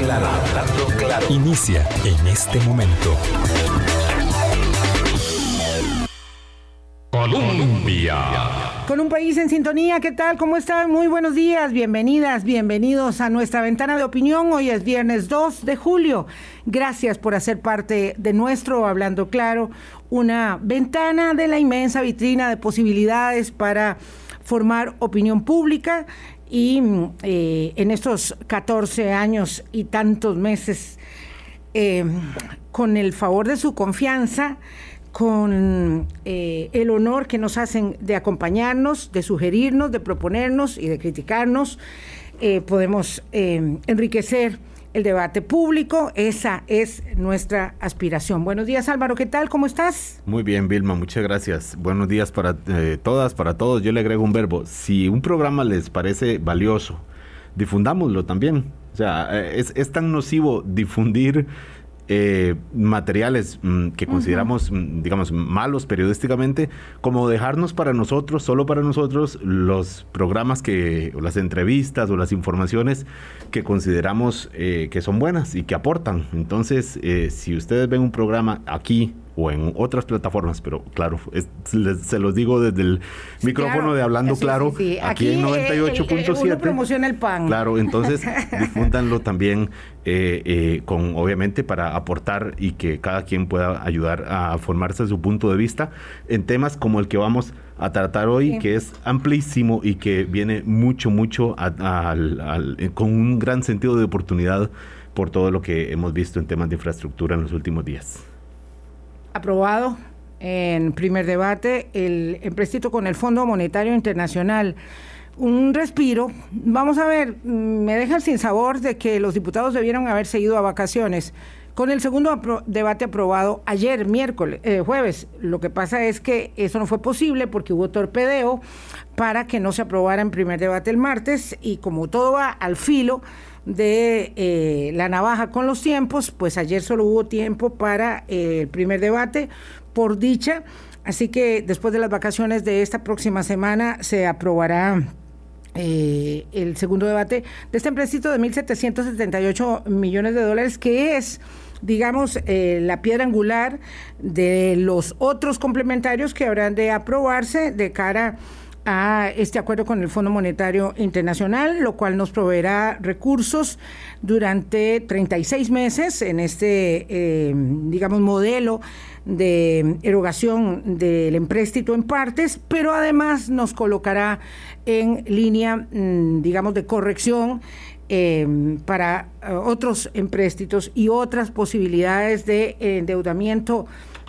claro, hablando claro. Inicia en este momento. Colombia. Con un país en sintonía, ¿qué tal? ¿Cómo están? Muy buenos días, bienvenidas, bienvenidos a nuestra ventana de opinión. Hoy es viernes 2 de julio. Gracias por hacer parte de nuestro Hablando Claro, una ventana de la inmensa vitrina de posibilidades para formar opinión pública y eh, en estos 14 años y tantos meses, eh, con el favor de su confianza, con eh, el honor que nos hacen de acompañarnos, de sugerirnos, de proponernos y de criticarnos, podemos enriquecer el debate público. Esa es nuestra aspiración. Buenos días Álvaro, ¿qué tal? ¿Cómo estás? Muy bien, Vilma, muchas gracias. Buenos días para eh, todas, para todos. Yo le agrego un verbo. Si un programa les parece valioso, difundámoslo también. O sea, eh, es, es tan nocivo difundir eh, materiales mm, que consideramos, mm, digamos, malos periodísticamente, como dejarnos para nosotros, solo para nosotros, los programas que, o las entrevistas o las informaciones que consideramos eh, que son buenas y que aportan. Entonces, eh, si ustedes ven un programa aquí o en otras plataformas, pero claro, se los digo desde el micrófono de Hablando Claro, aquí, en 98.7. promociona el pan. Claro, entonces difúndanlo también eh, eh, con, obviamente, para aportar y que cada quien pueda ayudar a formarse su punto de vista en temas como el que vamos a tratar hoy, que es amplísimo y que viene mucho, mucho con un gran sentido de oportunidad por todo lo que hemos visto en temas de infraestructura en los últimos días aprobado en primer debate el empréstito con el Fondo Monetario Internacional. Un respiro. Vamos a ver, me dejan sin sabor de que los diputados debieron haberse ido a vacaciones. Con el segundo debate aprobado ayer, miércoles, eh, jueves, lo que pasa es que eso no fue posible porque hubo torpedeo para que no se aprobara en primer debate el martes y como todo va al filo, de eh, la navaja con los tiempos, pues ayer solo hubo tiempo para eh, el primer debate, por dicha, así que después de las vacaciones de esta próxima semana se aprobará eh, el segundo debate de este empréstito de 1.778 millones de dólares, que es digamos, la piedra angular de los otros complementarios que habrán de aprobarse de cara a este acuerdo con el Fondo Monetario Internacional, lo cual nos proveerá recursos durante 36 meses en este, eh, digamos, modelo de erogación del empréstito en partes, pero además nos colocará en línea, mm, digamos, de corrección eh, para eh, otros empréstitos y otras posibilidades de endeudamiento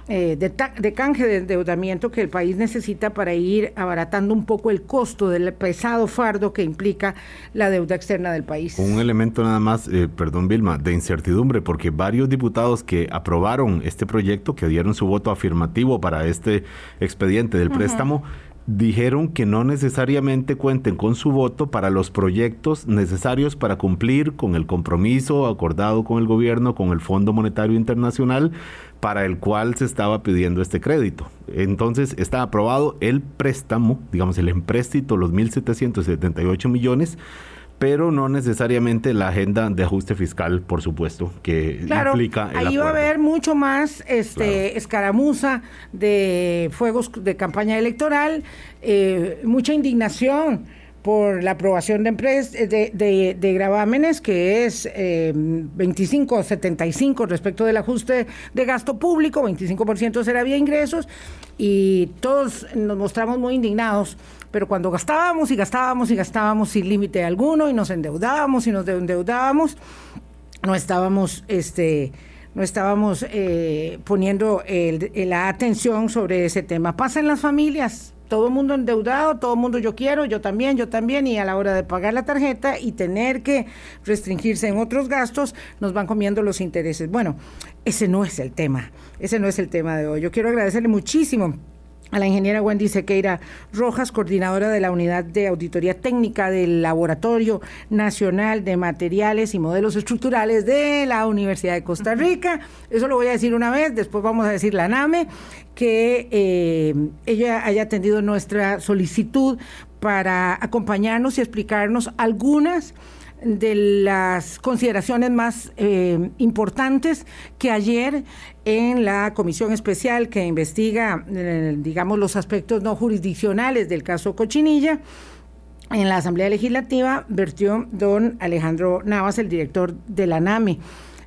eh, de, canje de endeudamiento que el país necesita para ir abaratando un poco el costo del pesado fardo que implica la deuda externa del país. Un elemento nada más, eh, perdón Vilma, de incertidumbre, porque varios diputados que aprobaron este proyecto, que dieron su voto afirmativo para este expediente del préstamo, dijeron que no necesariamente cuenten con su voto para los proyectos necesarios para cumplir con el compromiso acordado con el gobierno, con el Fondo Monetario Internacional, para el cual se estaba pidiendo este crédito. Entonces está aprobado el préstamo, digamos el empréstito, los 1.778 millones, pero no necesariamente la agenda de ajuste fiscal, por supuesto, que claro, implica el ahí va a haber mucho más este escaramuza de fuegos de campaña electoral, eh, mucha indignación por la aprobación de, de, de, gravámenes, que es eh, 25-75 respecto del ajuste de gasto público, 25% será vía ingresos, y todos nos mostramos muy indignados, pero cuando gastábamos y gastábamos y gastábamos sin límite alguno, y nos endeudábamos y nos endeudábamos, no estábamos... este no estábamos eh, poniendo la atención sobre ese tema. Pasa en las familias, todo el mundo endeudado, todo el mundo yo quiero, yo también, yo también, y a la hora de pagar la tarjeta y tener que restringirse en otros gastos, nos van comiendo los intereses. Bueno, ese no es el tema, ese no es el tema de hoy. Yo quiero agradecerle muchísimo a la ingeniera Wendy Sequeira Rojas, coordinadora de la Unidad de Auditoría Técnica del Laboratorio Nacional de Materiales y Modelos Estructurales de la Universidad de Costa Rica. Eso lo voy a decir una vez, después vamos a decir la NAME, que eh, ella haya atendido nuestra solicitud para acompañarnos y explicarnos algunas de las consideraciones más eh, importantes que ayer en la comisión especial que investiga, eh, digamos, los aspectos no jurisdiccionales del caso Cochinilla, en la Asamblea Legislativa vertió don Alejandro Navas, el director de la NAMI.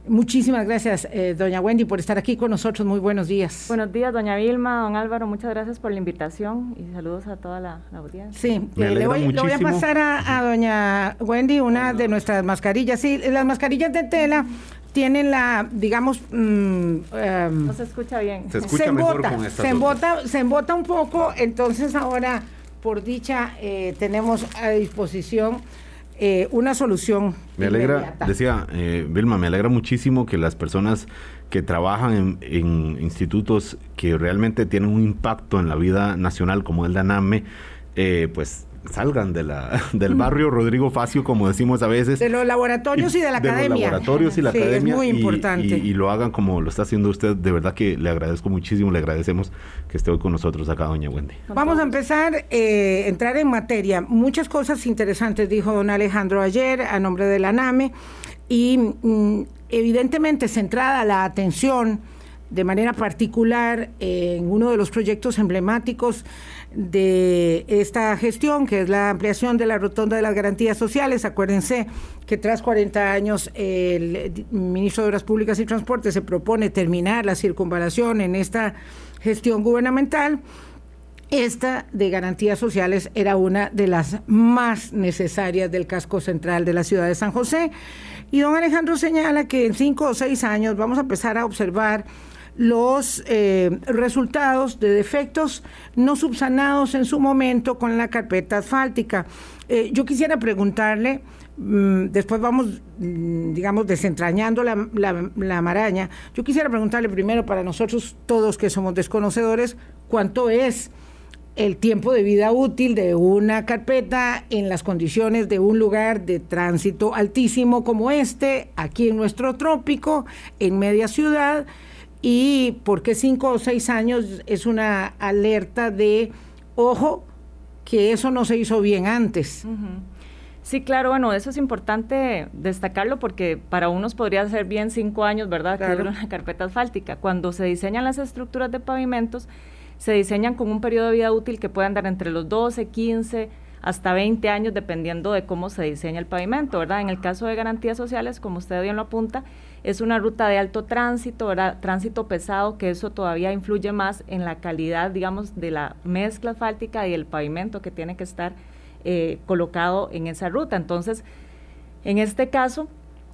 Muchísimas gracias, eh, doña Wendy, por estar aquí con nosotros. Muy buenos días. Buenos días, doña Vilma, don Álvaro, muchas gracias por la invitación y saludos a toda la, audiencia. Sí, eh, le, voy, a pasar a, doña Wendy una de nuestras mascarillas. Sí, las mascarillas de tela tienen la, digamos... Mm, em, no se escucha bien. Se escucha mejor con esta se embota, se embota un poco, entonces ahora, por dicha, eh, tenemos a disposición eh, una solución. Me alegra, decía eh, Vilma, me alegra muchísimo que las personas que trabajan en, institutos que realmente tienen un impacto en la vida nacional, como el de eh, pues salgan de la, del barrio Rodrigo Facio, como decimos a veces. De los laboratorios y, de la academia. De los laboratorios y la academia. Es muy importante. Y, lo hagan como lo está haciendo usted. De verdad que le agradezco muchísimo, le agradecemos que esté hoy con nosotros acá, doña Wendy. Vamos a empezar, eh, entrar en materia. Muchas cosas interesantes dijo don Alejandro ayer a nombre de la NAME y mm, evidentemente centrada la atención de manera particular en uno de los proyectos emblemáticos de esta gestión, que es la ampliación de la rotonda de las garantías sociales. Acuérdense que tras 40 años el ministro de Obras Públicas y Transportes se propone terminar la circunvalación en esta gestión gubernamental. Esta de garantías sociales era una de las más necesarias del casco central de la ciudad de San José. Y don Alejandro señala que en cinco o seis años vamos a empezar a observar los eh, resultados de defectos no subsanados en su momento con la carpeta asfáltica. Eh, yo quisiera preguntarle, mm, después vamos, mm, digamos, desentrañando la, la, maraña, yo quisiera preguntarle primero para nosotros todos que somos desconocedores, ¿cuánto es? el tiempo de vida útil de una carpeta en las condiciones de un lugar de tránsito altísimo como este, aquí en nuestro trópico, en media ciudad, y porque cinco o seis años es una alerta de, ojo, que eso no se hizo bien antes. Sí, claro, bueno, eso es importante destacarlo porque para unos podría ser bien cinco años, ¿verdad? Que dura una carpeta asfáltica. Cuando se diseñan las estructuras de pavimentos, se diseñan con un periodo de vida útil que puede andar entre los 12, 15, hasta 20 años, dependiendo de cómo se diseña el pavimento, ¿verdad? En el caso de garantías sociales, como usted bien lo apunta, es una ruta de alto tránsito, tránsito pesado, que eso todavía influye más en la calidad, digamos, de la mezcla asfáltica y el pavimento que tiene que estar eh, colocado en esa ruta. Entonces, en este caso,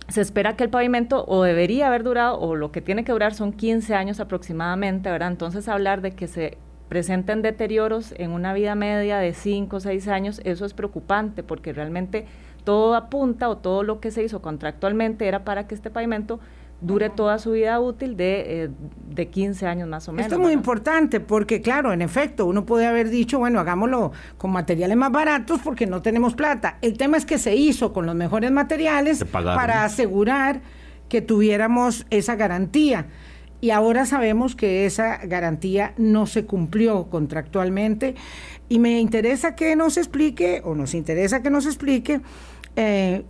se espera que el pavimento o debería haber durado, o lo que tiene que durar son 15 años aproximadamente, ¿verdad? Entonces, hablar de que se presenten deterioros en una vida media de 5 o 6 años, eso es preocupante porque realmente todo apunta o todo lo que se hizo contractualmente era para que este pavimento dure toda su vida útil de, eh, de 15 años más o menos. Esto es muy importante porque, claro, en efecto, uno puede haber dicho, bueno, hagámoslo con materiales más baratos porque no tenemos plata. El tema es que se hizo con los mejores materiales para asegurar que tuviéramos esa garantía. Y ahora sabemos que esa garantía no se cumplió contractualmente. Y me interesa que nos explique, o nos interesa que nos explique, eh,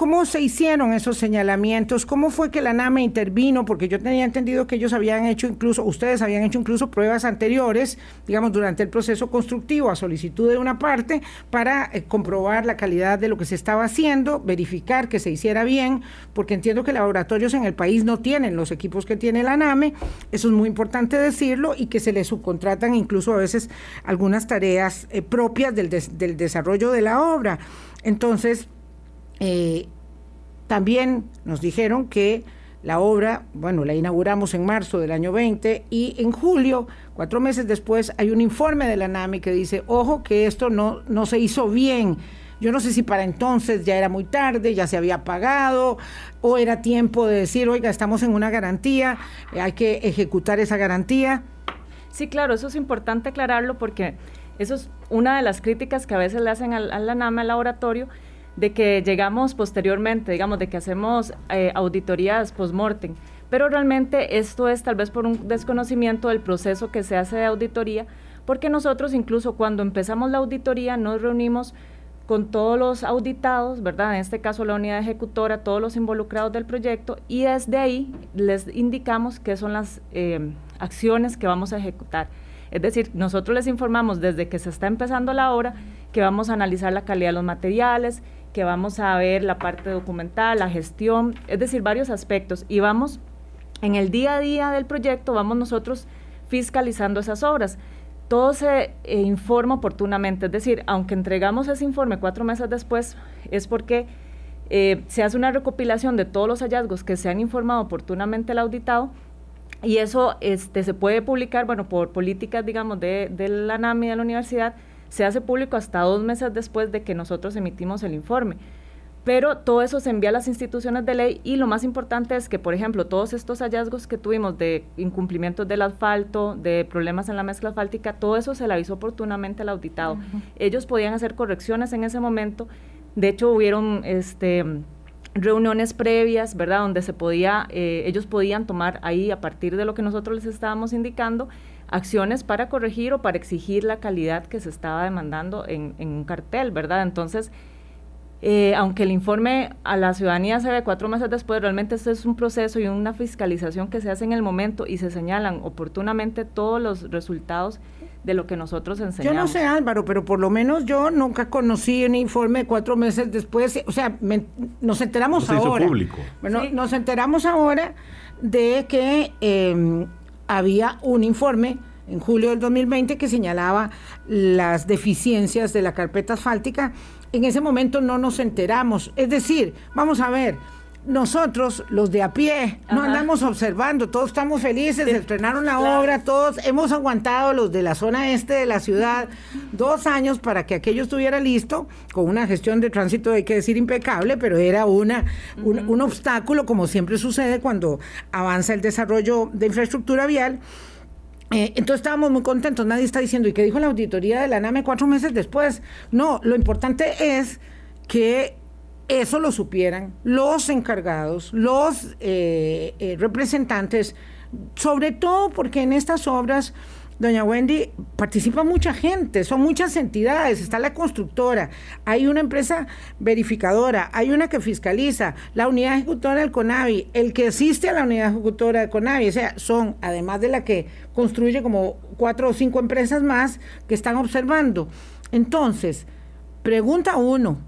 ¿Cómo se hicieron esos señalamientos? ¿Cómo fue que la NAME intervino? Porque yo tenía entendido que ellos habían hecho incluso, ustedes habían hecho incluso pruebas anteriores, digamos, durante el proceso constructivo a solicitud de una parte para eh, comprobar la calidad de lo que se estaba haciendo, verificar que se hiciera bien, porque entiendo que laboratorios en el país no tienen los equipos que tiene la NAME, eso es muy importante decirlo, y que se les subcontratan incluso a veces algunas tareas eh, propias del, del desarrollo de la obra. Entonces, eh, también nos dijeron que la obra, bueno, la inauguramos en marzo del año 20 y en julio, cuatro meses después, hay un informe de la NAMI que dice, ojo, que esto no, no se hizo bien. Yo no sé si para entonces ya era muy tarde, ya se había pagado, o era tiempo de decir, oiga, estamos en una garantía, hay que ejecutar esa garantía. Sí, claro, eso es importante aclararlo porque eso es una de las críticas que a veces le hacen a, la NAMI al laboratorio, de que llegamos posteriormente, digamos, de que hacemos eh, auditorías post-mortem, pero realmente esto es tal vez por un desconocimiento del proceso que se hace de auditoría, porque nosotros incluso cuando empezamos la auditoría nos reunimos con todos los auditados, ¿verdad? En este caso la unidad ejecutora, todos los involucrados del proyecto, y desde ahí les indicamos qué son las eh, acciones que vamos a ejecutar. Es decir, nosotros les informamos desde que se está empezando la obra que vamos a analizar la calidad de los materiales, que vamos a ver la parte documental, la gestión, es decir, varios aspectos. Y vamos, en el día a día del proyecto, vamos nosotros fiscalizando esas obras todo se eh, informa oportunamente, es decir, aunque entregamos ese informe cuatro meses después, es porque eh, se hace una recopilación de todos los hallazgos que se han informado oportunamente al auditado y eso este, se puede publicar, bueno, por políticas, digamos, de, de la NAMI de la universidad, se hace público hasta dos meses después de que nosotros emitimos el informe. Pero todo eso se envía a las instituciones de ley y lo más importante es que, por ejemplo, todos estos hallazgos que tuvimos de incumplimientos del asfalto, de problemas en la mezcla asfáltica, todo eso se le avisó oportunamente al auditado. Ellos podían hacer correcciones en ese momento. De hecho, hubieron este, reuniones previas, ¿verdad? Donde se podía, eh, ellos podían tomar ahí, a partir de lo que nosotros les estábamos indicando, acciones para corregir o para exigir la calidad que se estaba demandando en, en un cartel, ¿verdad? Entonces, eh, aunque el informe a la ciudadanía se ve cuatro meses después, realmente esto es un proceso y una fiscalización que se hace en el momento y se señalan oportunamente todos los resultados de lo que nosotros enseñamos. Yo no sé, Álvaro, pero por lo menos yo nunca conocí un informe cuatro meses después. O sea, nos enteramos se ahora. Hizo público. Bueno, nos enteramos ahora de que em, había un informe en julio del 2020 que señalaba las deficiencias de la carpeta asfáltica en ese momento no nos enteramos. Es decir, vamos a ver, nosotros, los de a pie, no andamos observando, todos estamos felices, se estrenaron la obra, todos hemos aguantado los de la zona este de la ciudad dos años para que aquello estuviera listo, con una gestión de tránsito, hay que decir, impecable, pero era una, un obstáculo, como siempre sucede cuando avanza el desarrollo de infraestructura vial. Eh, entonces estábamos muy contentos, nadie está diciendo, ¿y qué dijo la auditoría de la NAME cuatro meses después? No, lo importante es que eso lo supieran los encargados, los eh, eh, representantes, sobre todo porque en estas obras Doña Wendy, participa mucha gente, son muchas entidades, está la constructora, hay una empresa verificadora, hay una que fiscaliza, la unidad ejecutora del CONAVI, el que asiste a la unidad ejecutora del CONAVI, o sea, son, además de la que construye como cuatro o cinco empresas más que están observando. Entonces, pregunta uno,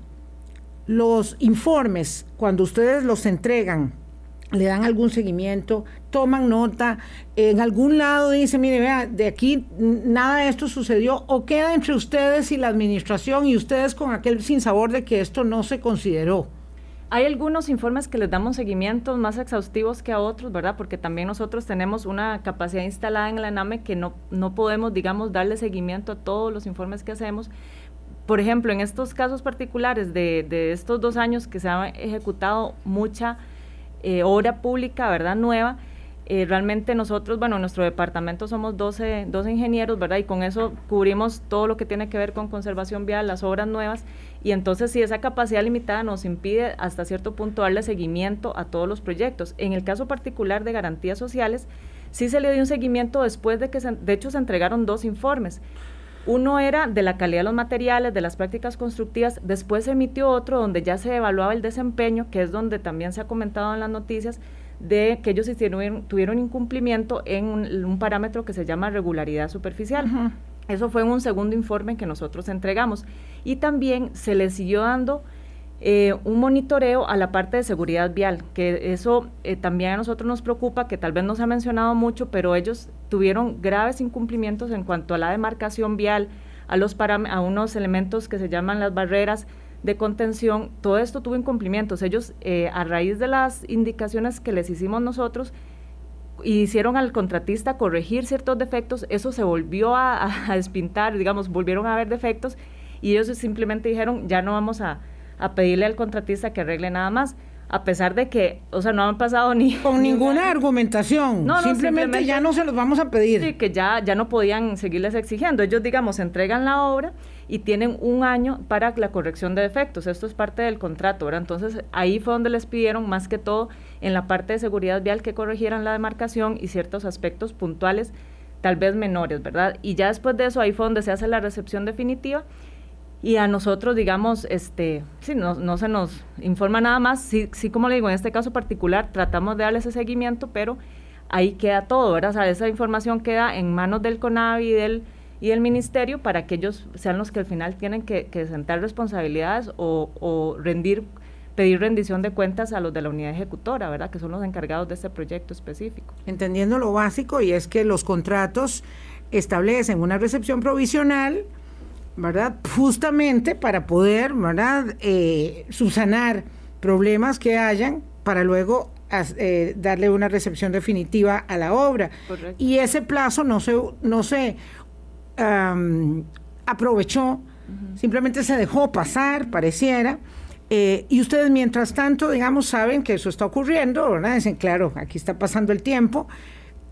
los informes, cuando ustedes los entregan, le dan algún seguimiento, toman nota, en algún lado dice, mire, vea, de aquí nada de esto sucedió, o queda entre ustedes y la administración y ustedes con aquel sinsabor de que esto no se consideró. Hay algunos informes que les damos seguimientos más exhaustivos que a otros, ¿verdad? Porque también nosotros tenemos una capacidad instalada en la NAME que no, no podemos, digamos, darle seguimiento a todos los informes que hacemos. Por ejemplo, en estos casos particulares de, estos dos años que se ha ejecutado mucha eh, obra pública, ¿verdad? Nueva. Eh, realmente nosotros, bueno, en nuestro departamento somos 12, 12 ingenieros, ¿verdad? Y con eso cubrimos todo lo que tiene que ver con conservación vial, las obras nuevas. Y entonces, si esa capacidad limitada nos impide hasta cierto punto darle seguimiento a todos los proyectos. En el caso particular de garantías sociales, sí se le dio un seguimiento después de que, de hecho, se entregaron dos informes. Uno era de la calidad de los materiales, de las prácticas constructivas, después se emitió otro donde ya se evaluaba el desempeño, que es donde también se ha comentado en las noticias, de que ellos hicieron, tuvieron incumplimiento en un, parámetro que se llama regularidad superficial. Eso fue en un segundo informe que nosotros entregamos. Y también se le siguió dando eh, un monitoreo a la parte de seguridad vial, que eso eh, también a nosotros nos preocupa, que tal vez no se ha mencionado mucho, pero ellos tuvieron graves incumplimientos en cuanto a la demarcación vial, a, los a unos elementos que se llaman las barreras de contención, todo esto tuvo incumplimientos. Ellos, eh, a raíz de las indicaciones que les hicimos nosotros, hicieron al contratista corregir ciertos defectos, eso se volvió a, a despintar, digamos, volvieron a haber defectos y ellos simplemente dijeron, ya no vamos a a pedirle al contratista que arregle nada más a pesar de que, o sea, no han pasado ni... Con ninguna argumentación, no, simplemente, ya no se los vamos a pedir. Sí, que ya, ya no podían seguirles exigiendo. Ellos, digamos, entregan la obra y tienen un año para la corrección de defectos. Esto es parte del contrato, ¿verdad? Entonces, ahí fue donde les pidieron, más que todo, en la parte de seguridad vial, que corrigieran la demarcación y ciertos aspectos puntuales, tal vez menores, ¿verdad? Y ya después de eso, ahí fue donde se hace la recepción definitiva y a nosotros, digamos, este, sí, no, no se nos informa nada más, sí, sí, como le digo, en este caso particular tratamos de darle ese seguimiento, pero ahí queda todo, ¿verdad? O sea, esa información queda en manos del CONAVI y del, y del ministerio para que ellos sean los que al final tienen que, sentar responsabilidades o, o, rendir, pedir rendición de cuentas a los de la unidad ejecutora, ¿verdad? Que son los encargados de este proyecto específico. Entendiendo lo básico y es que los contratos establecen una recepción provisional, ¿verdad? Justamente para poder, ¿verdad? Eh, subsanar problemas que hayan para luego eh, darle una recepción definitiva a la obra. Y ese plazo no se, no se aprovechó, simplemente se dejó pasar, pareciera. Eh, y ustedes, mientras tanto, digamos, saben que eso está ocurriendo, ¿verdad? Dicen, claro, aquí está pasando el tiempo.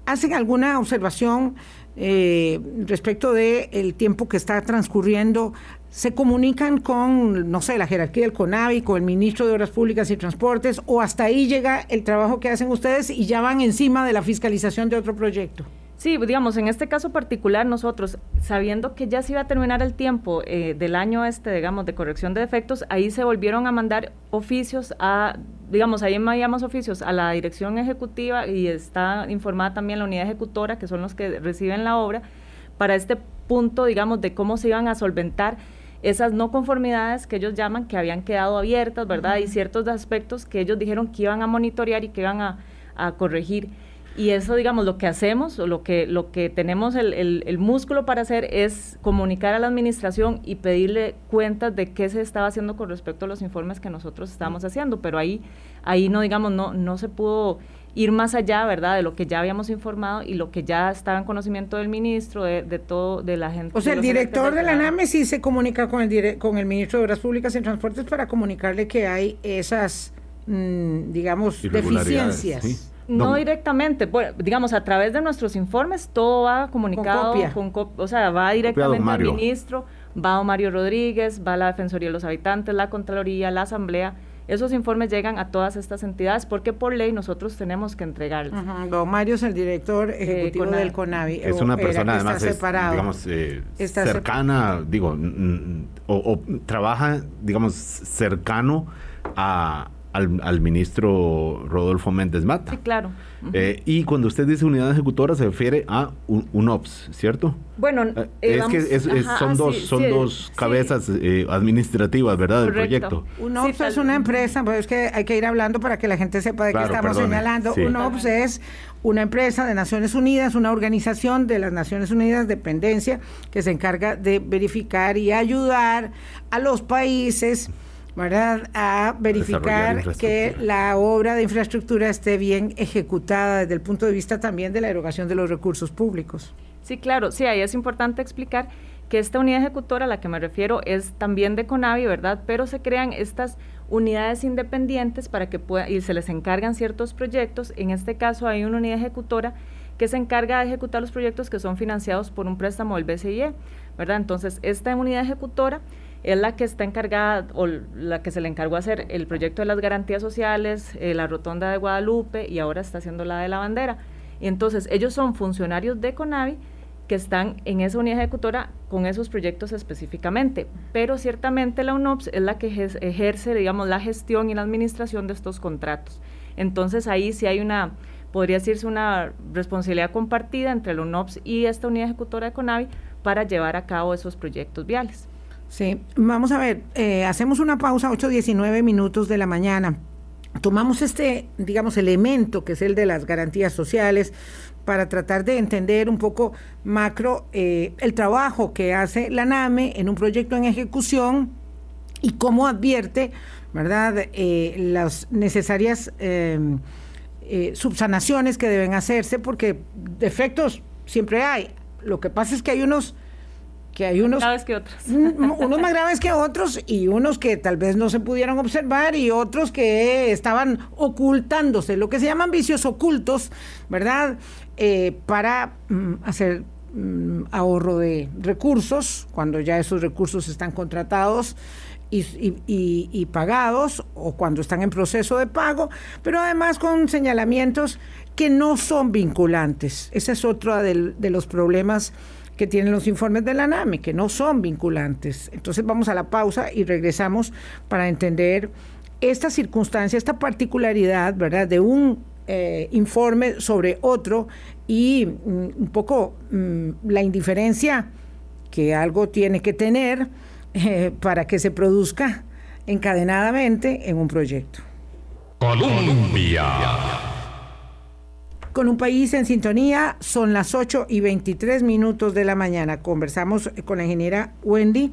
¿Hacen alguna observación eh, respecto del el tiempo que está transcurriendo, se comunican con, no sé, la jerarquía del CONAVI, con el ministro de Obras Públicas y Transportes, o hasta ahí llega el trabajo que hacen ustedes y ya van encima de la fiscalización de otro proyecto. Sí, digamos, en este caso particular nosotros, sabiendo que ya se iba a terminar el tiempo eh, del año este, digamos, de corrección de defectos, ahí se volvieron a mandar oficios a, digamos, ahí enviamos oficios a la dirección ejecutiva y está informada también la unidad ejecutora, que son los que reciben la obra, para este punto, digamos, de cómo se iban a solventar esas no conformidades que ellos llaman que habían quedado abiertas, ¿verdad? Y ciertos aspectos que ellos dijeron que iban a monitorear y que iban a, a corregir. Y eso, digamos, lo que hacemos o lo que, lo que tenemos el, el, músculo para hacer es comunicar a la administración y pedirle cuentas de qué se estaba haciendo con respecto a los informes que nosotros estábamos haciendo. Pero ahí, ahí no, digamos, no, no se pudo ir más allá, ¿verdad?, de lo que ya habíamos informado y lo que ya estaba en conocimiento del ministro, de, de todo, de la gente. O sea, el director de la NAME sí se comunica con el, con el ministro de Obras Públicas y Transportes para comunicarle que hay esas, mm, digamos, deficiencias. No, directamente, digamos, a través de nuestros informes todo va comunicado, con o sea, va directamente al ministro, va a Mario Rodríguez, va a la Defensoría de los Habitantes, la Contraloría, la Asamblea. Esos informes llegan a todas estas entidades porque por ley nosotros tenemos que entregarlos. Don Mario es el director eh, ejecutivo del CONAVI. Es una persona además, digamos, eh, cercana, digo, o, trabaja, digamos, cercano a, al, ministro Rodolfo Méndez Mata. Sí, claro. Eh, y cuando usted dice unidad ejecutora se refiere a un, OPS, ¿cierto? Bueno, eh, es que son dos, son dos cabezas eh, administrativas, ¿verdad? Del proyecto. Un OPS es una empresa, pues es que hay que ir hablando para que la gente sepa de qué estamos señalando. Un OPS es una empresa de Naciones Unidas, una organización de las Naciones Unidas, dependencia, que se encarga de verificar y ayudar a los países ¿verdad? A verificar que la obra de infraestructura esté bien ejecutada desde el punto de vista también de la erogación de los recursos públicos. Sí, claro, sí, ahí es importante explicar que esta unidad ejecutora a la que me refiero es también de CONAVI, ¿verdad? Pero se crean estas unidades independientes para que pueda, y se les encargan ciertos proyectos. En este caso hay una unidad ejecutora que se encarga de ejecutar los proyectos que son financiados por un préstamo del BCIE, ¿verdad? Entonces, esta unidad ejecutora es la que está encargada o la que se le encargó hacer el proyecto de las garantías sociales, eh, la rotonda de Guadalupe y ahora está haciendo la de la bandera. Y entonces ellos son funcionarios de CONAVI que están en esa unidad ejecutora con esos proyectos específicamente, pero ciertamente la UNOPS es la que ejerce, digamos, la gestión y la administración de estos contratos. Entonces ahí sí hay una, podría decirse una responsabilidad compartida entre la UNOPS y esta unidad ejecutora de CONAVI para llevar a cabo esos proyectos viales. Sí, vamos a ver, eh, hacemos una pausa 8.19 minutos de la mañana. Tomamos este, digamos, elemento que es el de las garantías sociales para tratar de entender un poco macro eh, el trabajo que hace la NAME en un proyecto en ejecución y cómo advierte, ¿verdad?, eh, las necesarias em, subsanaciones que deben hacerse, porque defectos siempre hay. Lo que pasa es que hay unos que hay unos, graves que otros. unos más graves que otros y unos que tal vez no se pudieron observar y otros que estaban ocultándose, lo que se llaman vicios ocultos, ¿verdad? Eh, para mm, hacer mm, ahorro de recursos, cuando ya esos recursos están contratados. Y, y, pagados o cuando están en proceso de pago, pero además con señalamientos que no son vinculantes. Ese es otro de los problemas que tienen los informes de la NAME, que no son vinculantes. Entonces vamos a la pausa y regresamos para entender esta circunstancia, esta particularidad, ¿verdad?, de un eh, informe sobre otro y mm, un poco mm, la indiferencia que algo tiene que tener eh, para que se produzca encadenadamente en un proyecto. Colombia. Con un país en sintonía, son las 8 y 23 minutos de la mañana. Conversamos con la ingeniera Wendy.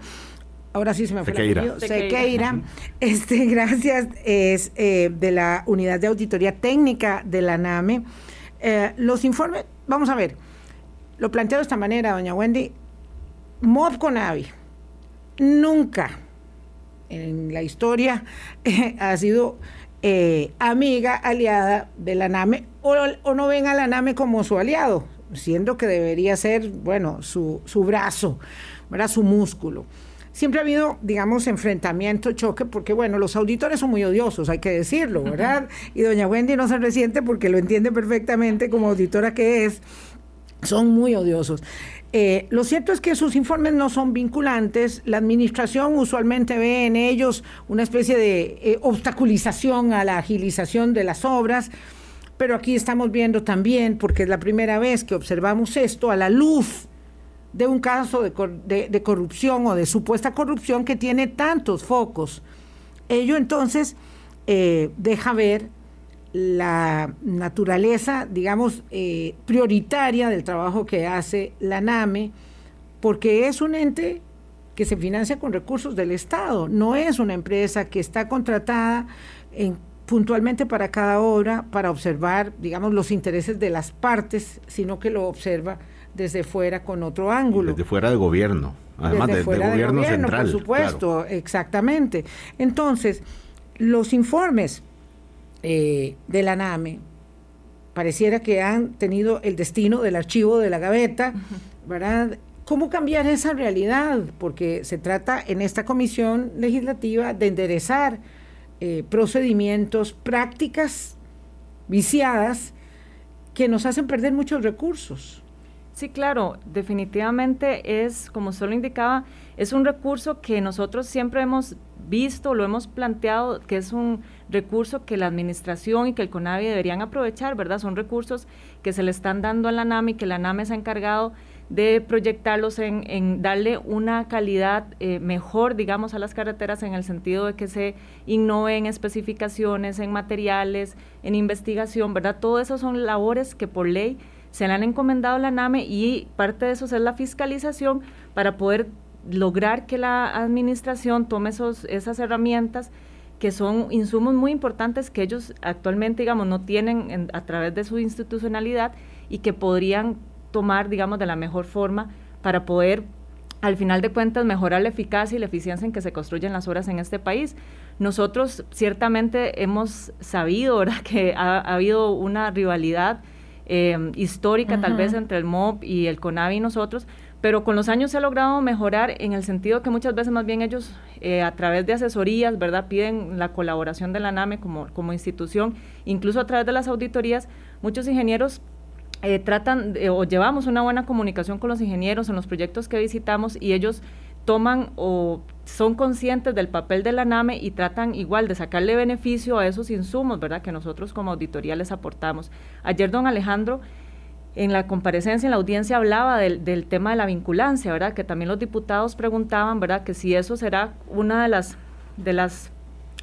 Ahora sí se me fue Sequeira. el. Sequeira. Este, gracias, es eh, de la Unidad de Auditoría Técnica de la NAME. Eh, los informes, vamos a ver, lo planteo de esta manera, doña Wendy. MOB con AVI nunca en la historia ha sido eh, amiga, aliada de la NAME, o, o, no ven a la NAME como su aliado, siendo que debería ser, bueno, su, su brazo, ¿verdad? su músculo. Siempre ha habido, digamos, enfrentamiento, choque, porque, bueno, los auditores son muy odiosos, hay que decirlo, ¿verdad? Y doña Wendy no se resiente porque lo entiende perfectamente como auditora que es, son muy odiosos. Eh, lo cierto es que sus informes no son vinculantes. La administración usualmente ve en ellos una especie de eh, obstaculización a la agilización de las obras, pero aquí estamos viendo también, porque es la primera vez que observamos esto a la luz de un caso de, corrupción o de supuesta corrupción que tiene tantos focos. Ello entonces eh, deja ver la naturaleza, digamos, eh, prioritaria del trabajo que hace la NAME, porque es un ente que se financia con recursos del Estado, no es una empresa que está contratada en, puntualmente para cada obra para observar, digamos, los intereses de las partes, sino que lo observa desde fuera con otro ángulo. Desde fuera de gobierno, además desde de, fuera de gobierno, de gobierno central. Por supuesto, claro. exactamente. Entonces, los informes eh, de la NAME pareciera que han tenido el destino del archivo de la gaveta, ¿verdad? ¿Cómo cambiar esa realidad? Porque se trata en esta comisión legislativa de enderezar eh, procedimientos, prácticas viciadas que nos hacen perder muchos recursos. Sí, claro, definitivamente es, como solo indicaba, es un recurso que nosotros siempre hemos visto, lo hemos planteado, que es un recurso que la administración y que el CONAVI deberían aprovechar, ¿verdad? Son recursos que se le están dando a la NAME y que la NAME se ha encargado de proyectarlos en, darle una calidad eh, mejor, digamos, a las carreteras en el sentido de que se innove en especificaciones, en materiales, en investigación, ¿verdad? Todo eso son labores que por ley se le han encomendado a la NAME y parte de eso es la fiscalización para poder lograr que la administración tome esos, esas herramientas que son insumos muy importantes que ellos actualmente, digamos, no tienen en, a través de su institucionalidad y que podrían tomar, digamos, de la mejor forma para poder, al final de cuentas, mejorar la eficacia y la eficiencia en que se construyen las obras en este país. Nosotros ciertamente hemos sabido, ¿verdad?, que ha, ha habido una rivalidad eh, histórica, tal vez, entre el MOB y el CONAVI y nosotros, pero con los años se ha logrado mejorar en el sentido que muchas veces más bien ellos eh, a través de asesorías, ¿verdad? Piden la colaboración de la NAME como, como institución, incluso a través de las auditorías, muchos ingenieros eh, tratan de, o llevamos una buena comunicación con los ingenieros en los proyectos que visitamos y ellos toman o son conscientes del papel de la NAME y tratan igual de sacarle beneficio a esos insumos, ¿verdad? Que nosotros como auditoría les aportamos. Ayer don Alejandro en la comparecencia, en la audiencia, hablaba del, del, tema de la vinculancia, ¿verdad? Que también los diputados preguntaban, ¿verdad? Que si eso será una de las, de las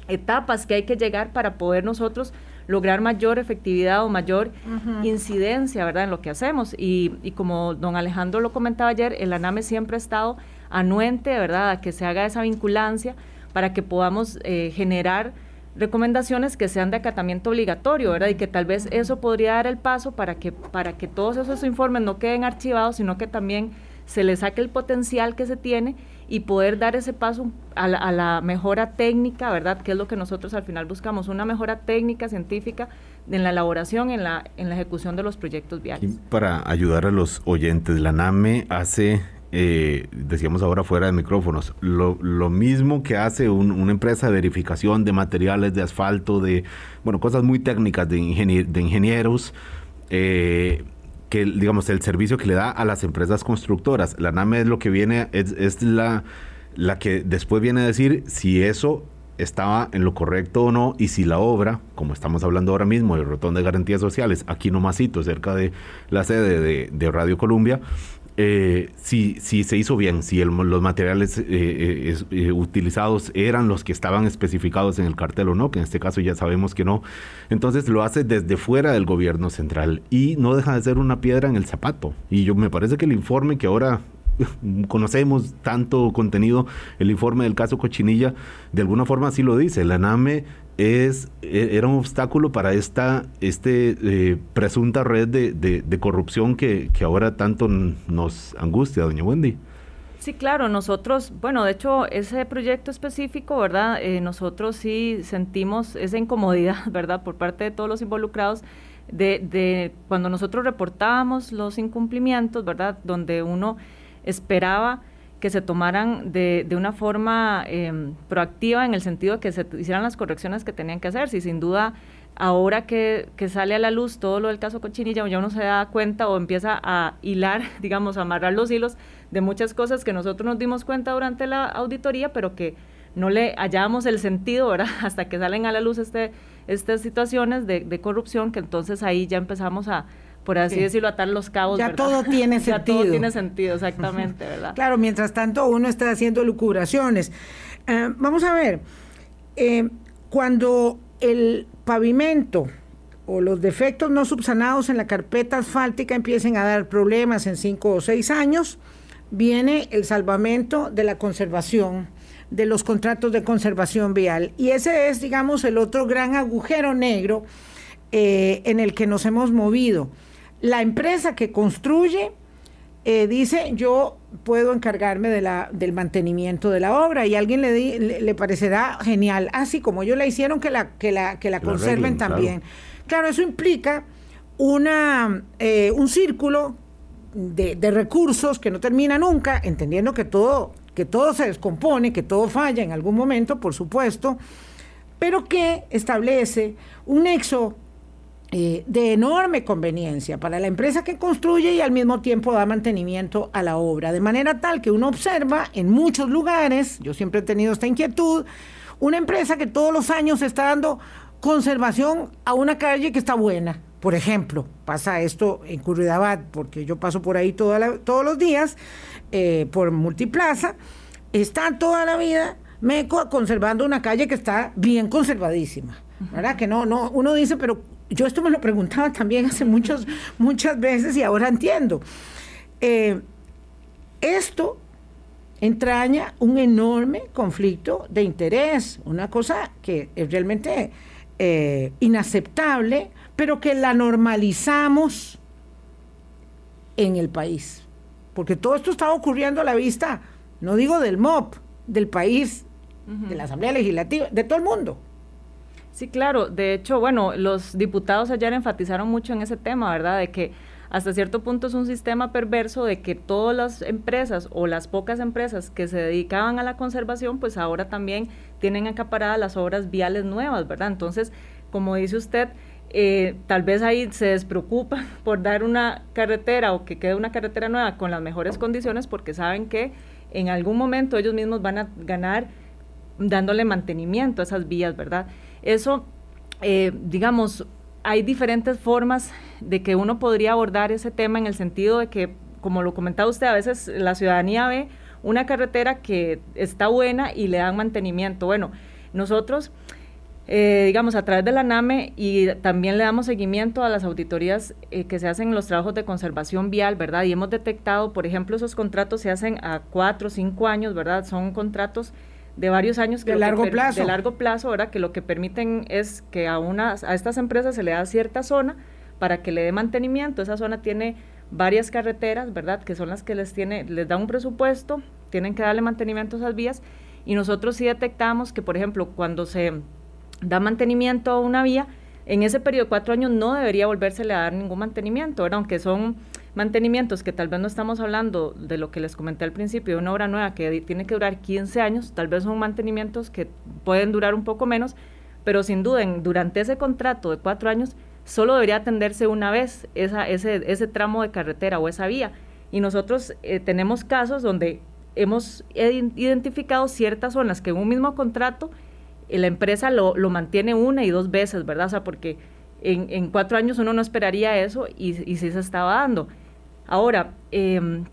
etapas que hay que llegar para poder nosotros lograr mayor efectividad o mayor uh -huh. incidencia, ¿verdad? En lo que hacemos. Y, y, como don Alejandro lo comentaba ayer, el ANAME siempre ha estado anuente, ¿verdad? A que se haga esa vinculancia para que podamos eh, generar recomendaciones que sean de acatamiento obligatorio, ¿verdad? Y que tal vez eso podría dar el paso para que, para que todos esos informes no queden archivados, sino que también se le saque el potencial que se tiene y poder dar ese paso a la, a la, mejora técnica, ¿verdad? Que es lo que nosotros al final buscamos, una mejora técnica, científica, en la elaboración, en la, en la ejecución de los proyectos viales. Y para ayudar a los oyentes, la NAME hace eh, decíamos ahora fuera de micrófonos, lo, lo mismo que hace un, una empresa de verificación de materiales de asfalto, de, bueno, cosas muy técnicas de, ingenier de ingenieros, eh, que digamos el servicio que le da a las empresas constructoras. La NAME es lo que viene, es, es la, la que después viene a decir si eso estaba en lo correcto o no y si la obra, como estamos hablando ahora mismo, el Rotón de Garantías Sociales, aquí nomasito, cerca de la sede de, de Radio Columbia, eh, si, si, se hizo bien, si los materiales eh, eh, utilizados eran los que estaban especificados en el cartel o no, que en este caso ya sabemos que no. Entonces lo hace desde fuera del gobierno central y no deja de ser una piedra en el zapato. Y yo me parece que el informe que ahora conocemos tanto contenido, el informe del caso Cochinilla, de alguna forma así lo dice. La NAME es, e, era un obstáculo para esta este, eh, presunta red de, corrupción que, ahora tanto nos angustia, doña Wendy. Sí, claro, nosotros, bueno, de hecho, ese proyecto específico, ¿verdad? Eh, nosotros sí sentimos esa incomodidad, ¿verdad? Por parte de todos los involucrados, de, de cuando nosotros reportábamos los incumplimientos, ¿verdad? Donde uno esperaba que se tomaran de, de una forma em, proactiva en el sentido de que se hicieran las correcciones que tenían que hacer. Si sin duda ahora que, que, sale a la luz todo lo del caso Cochinilla, ya uno se da cuenta o empieza a hilar, digamos, a amarrar los hilos de muchas cosas que nosotros nos dimos cuenta durante la auditoría, pero que no le hallamos el sentido, ¿verdad? Hasta que salen a la luz este, estas situaciones de, de corrupción, que entonces ahí ya empezamos a, por así decirlo, atar los cabos. Ya todo tiene sentido. Ya todo tiene sentido, exactamente, ¿verdad? Claro, mientras tanto uno está haciendo lucubraciones. Eh, vamos a ver, eh, cuando el pavimento o los defectos no subsanados en la carpeta asfáltica empiecen a dar problemas en cinco o seis años, viene el salvamento de la conservación, de los contratos de conservación vial. Y ese es, digamos, el otro gran agujero negro eh, en el que nos hemos movido la empresa que construye eh, dice yo puedo encargarme de la, del mantenimiento de la obra y a alguien le, le, parecerá genial, así como ellos la hicieron que la, que la, que la conserven también. Claro. eso implica una, eh, un círculo de, de, recursos que no termina nunca, entendiendo que todo, que todo se descompone, que todo falla en algún momento, por supuesto, pero que establece un nexo eh, de enorme conveniencia para la empresa que construye y al mismo tiempo da mantenimiento a la obra, de manera tal que uno observa en muchos lugares, yo siempre he tenido esta inquietud, una empresa que todos los años está dando conservación a una calle que está buena. Por ejemplo, pasa esto en Curridabat, porque yo paso por ahí todos los días, eh, por Multiplaza, está toda la vida Meco conservando una calle que está bien conservadísima. ¿Verdad? Que no, no, uno dice, pero yo esto me lo preguntaba también hace muchos, muchas veces y ahora entiendo. Eh, esto entraña un enorme conflicto de interés, una cosa que es realmente eh, inaceptable, pero que la normalizamos en el país. Porque todo esto está ocurriendo a la vista, no digo del MOP, del país, de la Asamblea Legislativa, de todo el mundo. Sí, claro. De hecho, bueno, los diputados ayer enfatizaron mucho en ese tema, ¿verdad? De que hasta cierto punto es un sistema perverso de que todas las empresas o las pocas empresas que se dedicaban a la conservación, pues ahora también tienen acaparadas las obras viales nuevas, ¿verdad? Entonces, como dice usted, eh, tal vez ahí se despreocupan por dar una carretera o que quede una carretera nueva con las mejores condiciones porque saben que en algún momento ellos mismos van a ganar dándole mantenimiento a esas vías, ¿verdad? Eso, eh, digamos, hay diferentes formas de que uno podría abordar ese tema en el sentido de que, como lo comentaba usted, a veces la ciudadanía ve una carretera que está buena y le dan mantenimiento. Bueno, nosotros, eh, digamos, a través de la NAME y también le damos seguimiento a las auditorías eh, que se hacen en los trabajos de conservación vial, ¿verdad? Y hemos detectado, por ejemplo, esos contratos se hacen a cuatro o cinco años, ¿verdad? Son contratos de varios años que de largo plazo de largo plazo ahora que lo que permiten es que a unas a estas empresas se le da cierta zona para que le dé mantenimiento. Esa zona tiene varias carreteras verdad que son las que les tiene les da un presupuesto tienen que darle mantenimiento a esas vías. Y nosotros sí detectamos que por ejemplo cuando se da mantenimiento a una vía en ese periodo de cuatro años no debería volvérsele a dar ningún mantenimiento ¿verdad? aunque son mantenimientos que tal vez no estamos hablando de lo que les comenté al principio, de una obra nueva que tiene que durar 15 años, tal vez son mantenimientos que pueden durar un poco menos, pero sin duda, durante ese contrato de cuatro años, solo debería atenderse una vez esa, ese, ese tramo de carretera o esa vía. Y nosotros eh, tenemos casos donde hemos identificado ciertas zonas que en un mismo contrato eh, la empresa lo, lo, mantiene una y dos veces, ¿verdad? O sea, porque en, en cuatro años uno no esperaría eso y, y sí se estaba dando. Ahora, eh,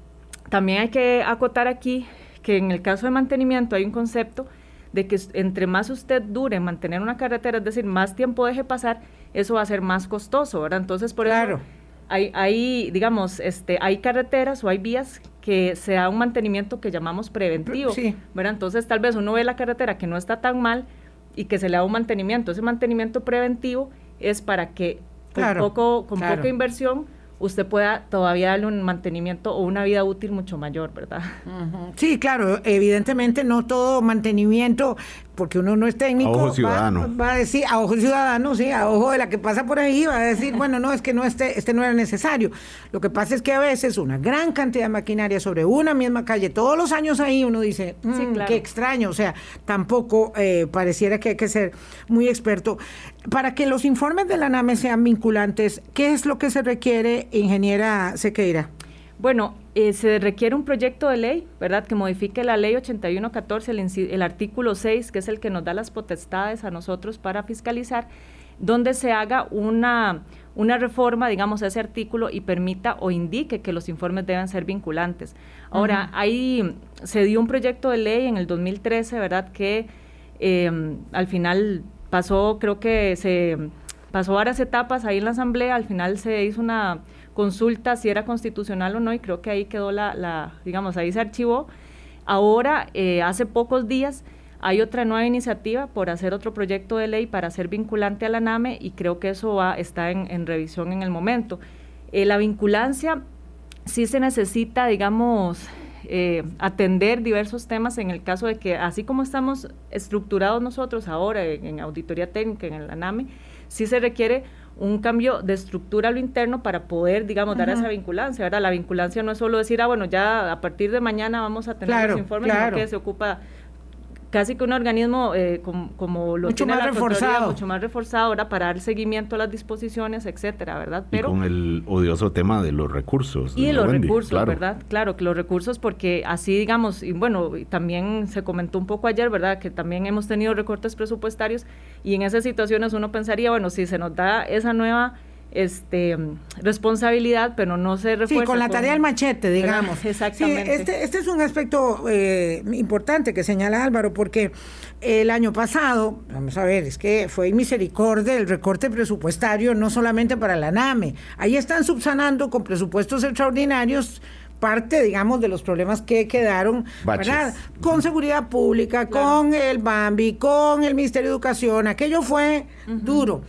también hay que acotar aquí que en el caso de mantenimiento hay un concepto de que entre más usted dure en mantener una carretera, es decir, más tiempo deje pasar, eso va a ser más costoso, ¿verdad? Entonces, por eso hay, hay, digamos, este, hay carreteras o hay vías que se da un mantenimiento que llamamos preventivo, ¿verdad? Entonces, tal vez uno ve la carretera que no está tan mal y que se le da un mantenimiento. Ese mantenimiento preventivo es para que con, poco, con poca inversión usted pueda todavía darle un mantenimiento o una vida útil mucho mayor, ¿verdad? Sí, claro, evidentemente no todo mantenimiento porque uno no es técnico. A ojo ciudadano. Va, a decir, a ojo ciudadano, sí, a ojo de la que pasa por ahí, va a decir, bueno, no, es que no este, este no era necesario. Lo que pasa es que a veces una gran cantidad de maquinaria sobre una misma calle, todos los años ahí, uno dice, mm, qué extraño, o sea, tampoco eh, pareciera que hay que ser muy experto. Para que los informes de la NAME sean vinculantes, ¿qué es lo que se requiere, ingeniera Sequeira? Bueno, eh, se requiere un proyecto de ley, ¿verdad?, que modifique la ley 8114, el, el artículo 6, que es el que nos da las potestades a nosotros para fiscalizar, donde se haga una, una reforma, digamos, a ese artículo y permita o indique que los informes deben ser vinculantes. Ahora, ahí se dio un proyecto de ley en el 2013, ¿verdad?, que em, al final pasó, creo que se pasó varias etapas ahí en la Asamblea, al final se hizo una consulta si era constitucional o no y creo que ahí quedó la, digamos, ahí se archivó. Ahora, eh, hace pocos días, hay otra nueva iniciativa por hacer otro proyecto de ley para ser vinculante a la NAME y creo que eso va, está en, revisión en el momento. Eh, la vinculancia sí se necesita, digamos, eh, atender diversos temas en el caso de que, así como estamos estructurados nosotros ahora en, en auditoría técnica, en la NAME, sí se requiere un cambio de estructura a lo interno para poder, digamos, dar esa vinculancia, ¿verdad? La vinculancia no es solo decir, ah, bueno, ya a partir de mañana vamos a tener los informes, sino que se ocupa casi que un organismo eh, como, lo mucho más reforzado. mucho más reforzado ahora para dar seguimiento a las disposiciones, etcétera, ¿verdad? Pero con el odioso tema de los recursos. Y de los recursos, ¿verdad? Claro, que los recursos porque así digamos, y bueno, también se comentó un poco ayer, ¿verdad? Que también hemos tenido recortes presupuestarios y en esas situaciones uno pensaría, bueno, si se nos da esa nueva este responsabilidad, pero no se refuerza. Sí, con la tarea del machete, digamos. Exactamente. este, este es un aspecto eh, importante que señala Álvaro, porque el año pasado, vamos a ver, es que fue misericordia el recorte presupuestario, no solamente para la NAME. Ahí están subsanando con presupuestos extraordinarios parte, digamos, de los problemas que quedaron, ¿verdad? Con seguridad pública, con el BAMBI, con el Ministerio de Educación, aquello fue duro.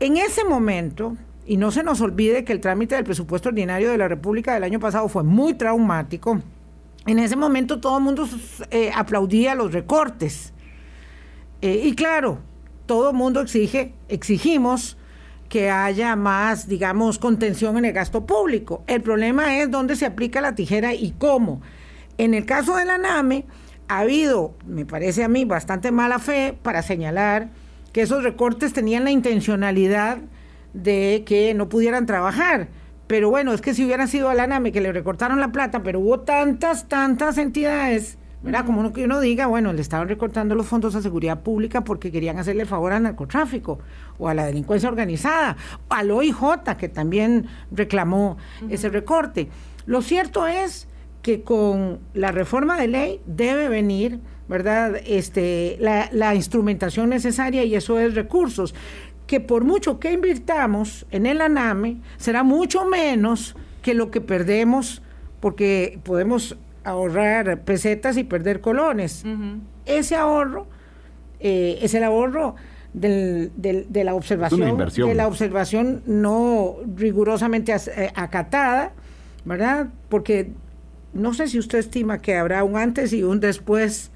En ese momento, y no se nos olvide que el trámite del presupuesto ordinario de la República del año pasado fue muy traumático. En ese momento todo el mundo eh, aplaudía los recortes. Eh, y claro, todo el mundo exige, exigimos que haya más, digamos, contención en el gasto público. El problema es dónde se aplica la tijera y cómo. En el caso de la NAME, ha habido, me parece a mí, bastante mala fe para señalar que esos recortes tenían la intencionalidad de que no pudieran trabajar. Pero bueno, es que si hubiera sido a la NAME que le recortaron la plata, pero hubo tantas, tantas entidades, ¿verdad? Como uno que uno diga, bueno, le estaban recortando los fondos a seguridad pública porque querían hacerle favor al narcotráfico o a la delincuencia organizada, o al OIJ, que también reclamó ese recorte. Lo cierto es que con la reforma de ley debe venir, ¿verdad? Este, la, la instrumentación necesaria y eso es recursos que por mucho que invirtamos en el ANAME, será mucho menos que lo que perdemos, porque podemos ahorrar pesetas y perder colones. Ese ahorro eh, es el ahorro del, de la observación, de la observación no rigurosamente eh, acatada, ¿verdad? Porque no sé si usted estima que habrá un antes y un después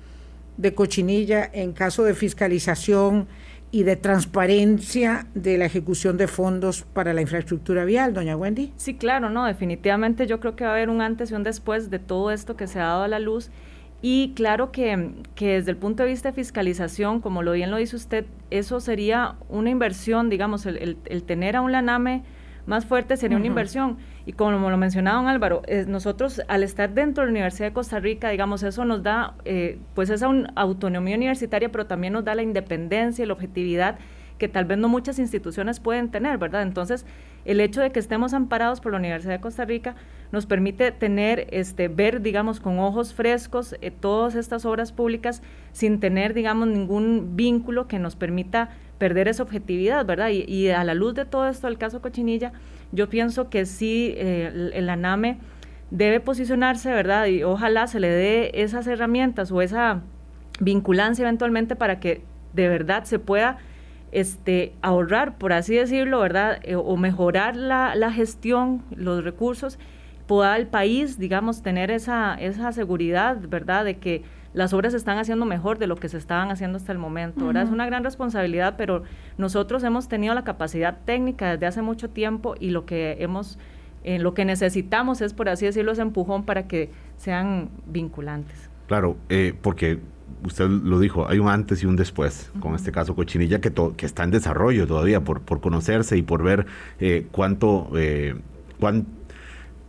de cochinilla en caso de fiscalización y de transparencia de la ejecución de fondos para la infraestructura vial, doña Wendy? Sí, claro, no, definitivamente yo creo que va a haber un antes y un después de todo esto que se ha dado a la luz Y claro que, que, desde el punto de vista de fiscalización, como lo bien lo dice usted, eso sería una inversión, digamos, el, el, tener a un LANAME más fuerte sería una inversión. Y como lo mencionaba don Álvaro, nosotros al estar dentro de la Universidad de Costa Rica, digamos, eso nos da eh, pues esa autonomía universitaria, pero también nos da la independencia y la objetividad que tal vez no muchas instituciones pueden tener, ¿verdad? Entonces, el hecho de que estemos amparados por la Universidad de Costa Rica nos permite tener, este, ver, digamos, con ojos frescos eh, todas estas obras públicas sin tener, digamos, ningún vínculo que nos permita perder esa objetividad, ¿verdad? Y, a la luz de todo esto, el caso Cochinilla, yo pienso que sí, eh, el, ANAME debe posicionarse, ¿verdad? Y ojalá se le dé esas herramientas o esa vinculancia eventualmente para que de verdad se pueda este, ahorrar, por así decirlo, ¿verdad? Eh, o mejorar la, la, gestión, los recursos, pueda el país, digamos, tener esa, esa seguridad, ¿verdad? De que las obras se están haciendo mejor de lo que se estaban haciendo hasta el momento, ¿verdad? Es una gran responsabilidad, pero nosotros hemos tenido la capacidad técnica desde hace mucho tiempo y lo que hemos, eh, lo que necesitamos es, por así decirlo, ese empujón para que sean vinculantes. Claro, eh, porque usted lo dijo, hay un antes y un después, con este caso Cochinilla, que, que está en desarrollo todavía por, por conocerse y por ver eh, cuánto, eh, cuán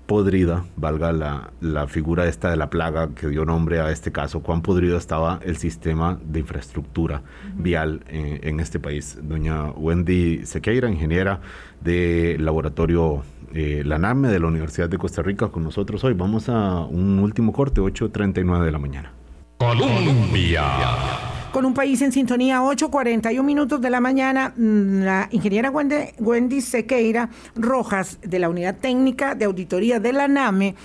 podrida, valga la, la, figura esta de la plaga que dio nombre a este caso, cuán podrido estaba el sistema de infraestructura vial en, este país. Doña Wendy Sequeira, ingeniera del laboratorio eh, la NAME de la Universidad de Costa Rica, con nosotros hoy. Vamos a un último corte, 8.39 de la mañana. Colombia. Con un país en sintonía, 8.41 minutos de la mañana, mm, la ingeniera Wendy, Sequeira Rojas de la Unidad Técnica de Auditoría de la NAME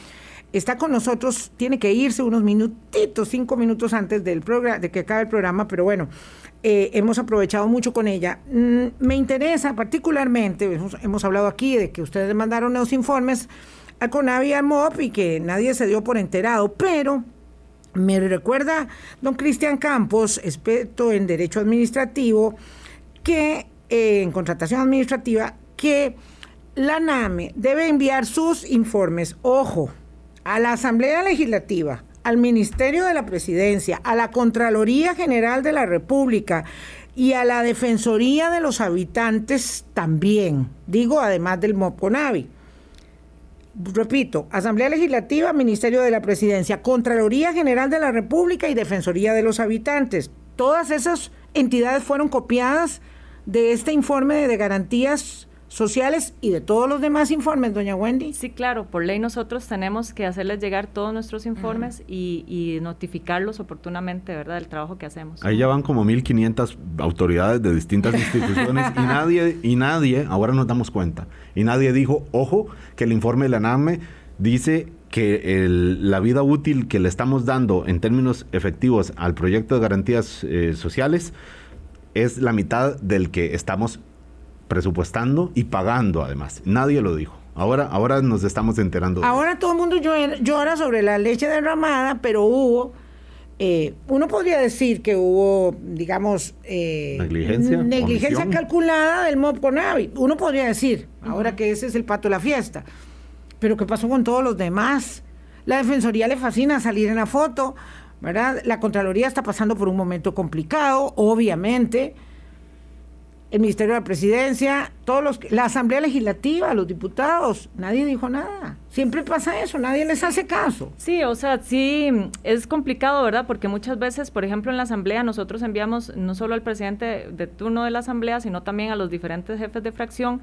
está con nosotros, tiene que irse unos minutitos, cinco minutos antes del de que acabe el programa, pero bueno, eh, hemos aprovechado mucho con ella. Mm, me interesa particularmente, hemos, hablado aquí de que ustedes mandaron los informes a Conavi MOP y que nadie se dio por enterado, pero me recuerda don Cristian Campos, experto en Derecho Administrativo, que eh, en contratación administrativa, que la NAME debe enviar sus informes, ojo, a la Asamblea Legislativa, al Ministerio de la Presidencia, a la Contraloría General de la República y a la Defensoría de los Habitantes también, digo además del MOPCONAVI repito, Asamblea Legislativa, Ministerio de la Presidencia, Contraloría General de la República y Defensoría de los Habitantes. Todas esas entidades fueron copiadas de este informe de garantías sociales y de todos los demás informes, doña Wendy? Sí, claro, por ley nosotros tenemos que hacerles llegar todos nuestros informes y, notificarlos oportunamente, ¿verdad?, del trabajo que hacemos. Ahí ya van como 1.500 autoridades de distintas instituciones y nadie, y nadie, ahora nos damos cuenta, y nadie dijo, ojo, que el informe de la NAME dice que la vida útil que le estamos dando en términos efectivos al proyecto de garantías eh, sociales es la mitad del que estamos presupuestando y pagando además. Nadie lo dijo. Ahora, ahora nos estamos enterando. Ahora todo el mundo llora sobre la leche derramada, pero hubo, eh, uno podría decir que hubo, digamos, eh, negligencia, negligencia calculada del MOB Conavi. Uno podría decir, ahora que ese es el pato de la fiesta. Pero ¿qué pasó con todos los demás? La Defensoría le fascina salir en la foto, ¿verdad? La Contraloría está pasando por un momento complicado, obviamente el Ministerio de la Presidencia, todos los, la Asamblea Legislativa, los diputados, nadie dijo nada. Siempre pasa eso, nadie les hace caso. Sí, o sea, sí, es complicado, ¿verdad? Porque muchas veces, por ejemplo, en la Asamblea nosotros enviamos no solo al presidente de turno de la Asamblea, sino también a los diferentes jefes de fracción.